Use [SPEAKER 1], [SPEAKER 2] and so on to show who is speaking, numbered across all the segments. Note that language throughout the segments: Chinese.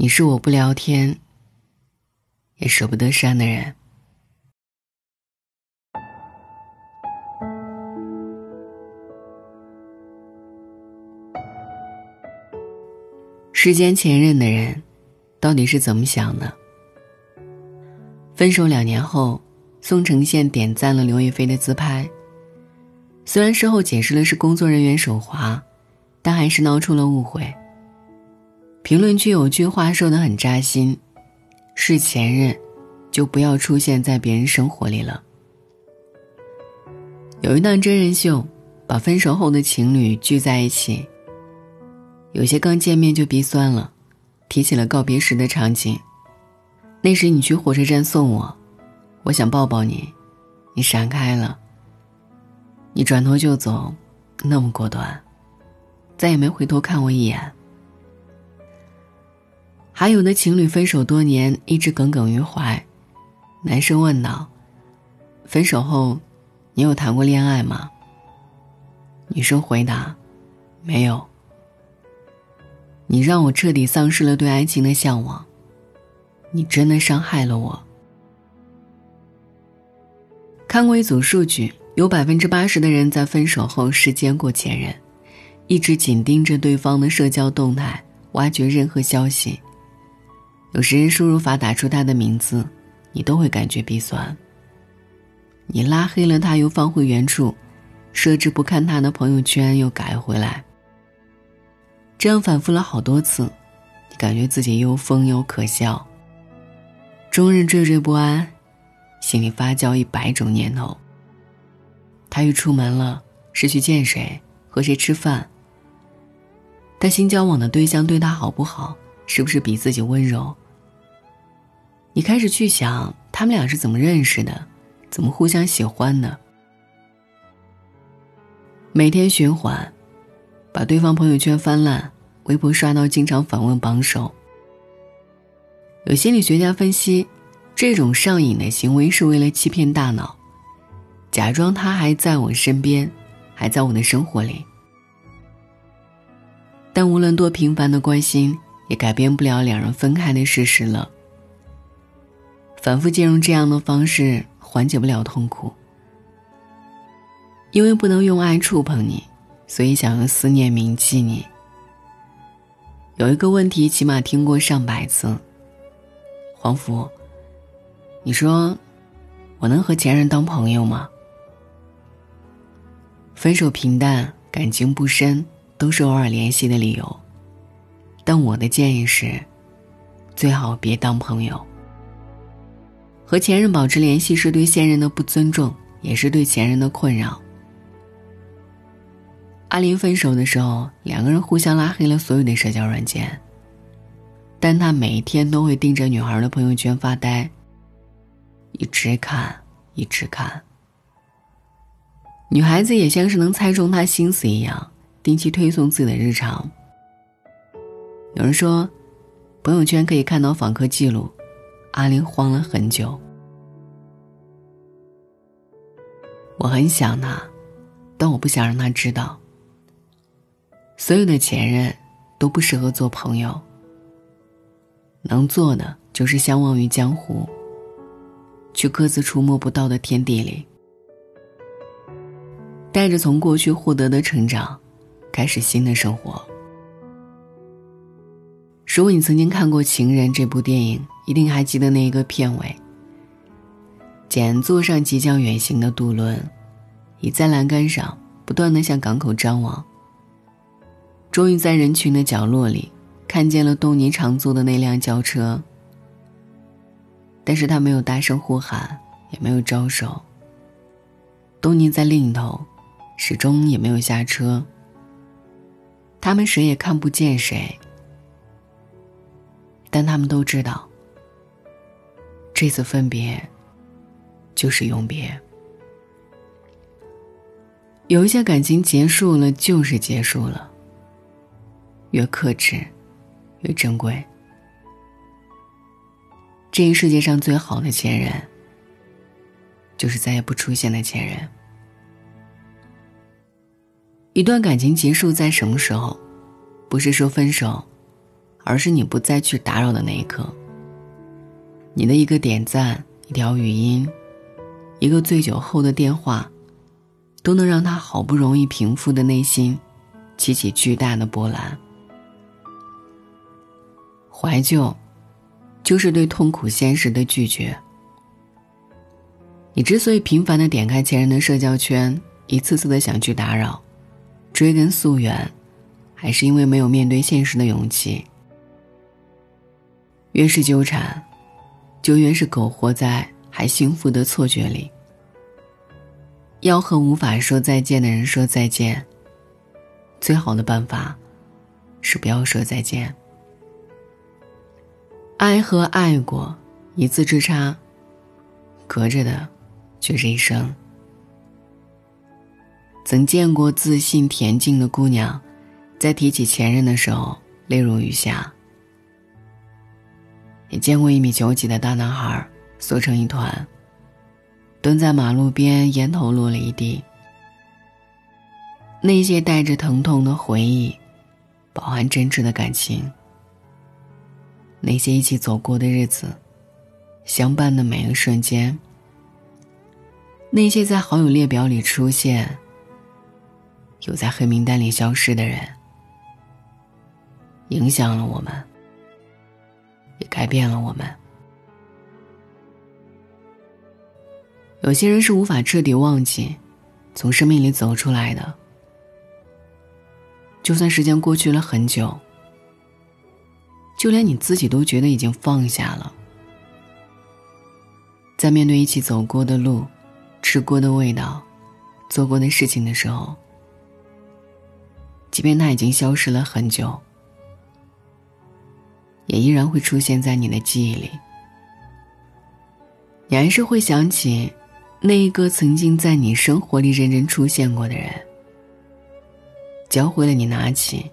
[SPEAKER 1] 你是我不聊天也舍不得删的人。世间前任的人，到底是怎么想的？分手两年后，宋承宪点赞了刘亦菲的自拍。虽然事后解释了是工作人员手滑，但还是闹出了误会。评论区有句话说的很扎心：“是前任，就不要出现在别人生活里了。”有一档真人秀，把分手后的情侣聚在一起。有些刚见面就鼻酸了，提起了告别时的场景。那时你去火车站送我，我想抱抱你，你闪开了。你转头就走，那么果断，再也没回头看我一眼。还有的情侣分手多年一直耿耿于怀，男生问道：“分手后，你有谈过恋爱吗？”女生回答：“没有。”你让我彻底丧失了对爱情的向往。你真的伤害了我。看过一组数据，有百分之八十的人在分手后视奸过前任，一直紧盯着对方的社交动态，挖掘任何消息。有时输入法打出他的名字，你都会感觉鼻酸。你拉黑了他，又放回原处，设置不看他的朋友圈，又改回来。这样反复了好多次，你感觉自己又疯又可笑。终日惴惴不安，心里发酵一百种念头。他又出门了，是去见谁，和谁吃饭？他新交往的对象对他好不好？是不是比自己温柔？你开始去想，他们俩是怎么认识的，怎么互相喜欢的？每天循环，把对方朋友圈翻烂，微博刷到经常访问榜首。有心理学家分析，这种上瘾的行为是为了欺骗大脑，假装他还在我身边，还在我的生活里。但无论多频繁的关心，也改变不了两人分开的事实了。反复借用这样的方式，缓解不了痛苦。因为不能用爱触碰你，所以想用思念铭记你。有一个问题，起码听过上百次。黄福，你说，我能和前任当朋友吗？分手平淡，感情不深，都是偶尔联系的理由。但我的建议是，最好别当朋友。和前任保持联系是对现任的不尊重，也是对前任的困扰。阿林分手的时候，两个人互相拉黑了所有的社交软件。但他每一天都会盯着女孩的朋友圈发呆，一直看，一直看。女孩子也像是能猜中他心思一样，定期推送自己的日常。有人说，朋友圈可以看到访客记录，阿玲慌了很久。我很想他，但我不想让他知道。所有的前任，都不适合做朋友。能做的就是相忘于江湖，去各自触摸不到的天地里，带着从过去获得的成长，开始新的生活。如果你曾经看过《情人》这部电影，一定还记得那一个片尾。简坐上即将远行的渡轮，倚在栏杆上，不断的向港口张望。终于在人群的角落里。看见了东尼常坐的那辆轿车，但是他没有大声呼喊，也没有招手。东尼在另一头，始终也没有下车。他们谁也看不见谁，但他们都知道，这次分别，就是永别。有一些感情结束了，就是结束了。越克制。越珍贵。这一世界上最好的前任，就是再也不出现的前任。一段感情结束在什么时候？不是说分手，而是你不再去打扰的那一刻。你的一个点赞、一条语音、一个醉酒后的电话，都能让他好不容易平复的内心起起巨大的波澜。怀旧，就是对痛苦现实的拒绝。你之所以频繁的点开前任的社交圈，一次次的想去打扰、追根溯源，还是因为没有面对现实的勇气。越是纠缠。就越是苟活在还幸福的错觉里。要和无法说再见的人说再见。最好的办法，是不要说再见。爱和爱过，一字之差，隔着的，却是一生。曾见过自信恬静的姑娘，在提起前任的时候，泪如雨下。也见过一米九几的大男孩缩成一团，蹲在马路边，烟头落了一地。那些带着疼痛的回忆，饱含真挚的感情。那些一起走过的日子，相伴的每个瞬间。那些在好友列表里出现，又在黑名单里消失的人，影响了我们。也改变了我们。有些人是无法彻底忘记，从生命里走出来的。就算时间过去了很久，就连你自己都觉得已经放下了，在面对一起走过的路、吃过的味道、做过的事情的时候，即便他已经消失了很久。也依然会出现在你的记忆里，你还是会想起那一个曾经在你生活里认真出现过的人，教会了你拿起，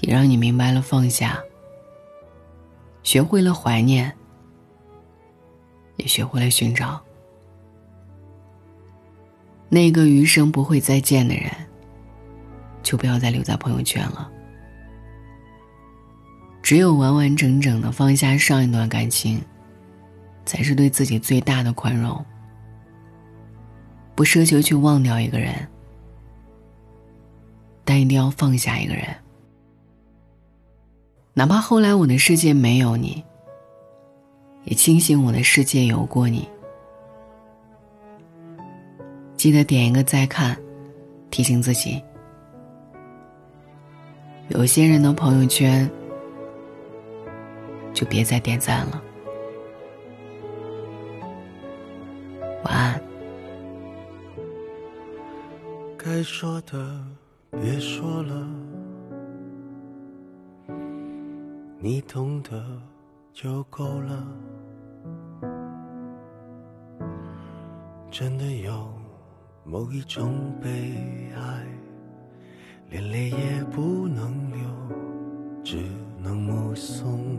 [SPEAKER 1] 也让你明白了放下，学会了怀念，也学会了寻找那个余生不会再见的人，就不要再留在朋友圈了。只有完完整整的放下上一段感情，才是对自己最大的宽容。不奢求去忘掉一个人，但一定要放下一个人。哪怕后来我的世界没有你，也庆幸我的世界有过你。记得点一个再看，提醒自己。有些人的朋友圈。就别再点赞了。晚安。
[SPEAKER 2] 该说的别说了，你懂得就够了。真的有某一种悲哀，连泪也不能流，只能目送。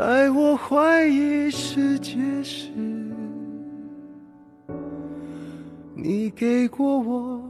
[SPEAKER 2] 在我怀疑世界时，你给过我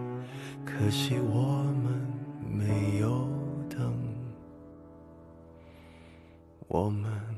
[SPEAKER 2] 可惜我们没有等，我们。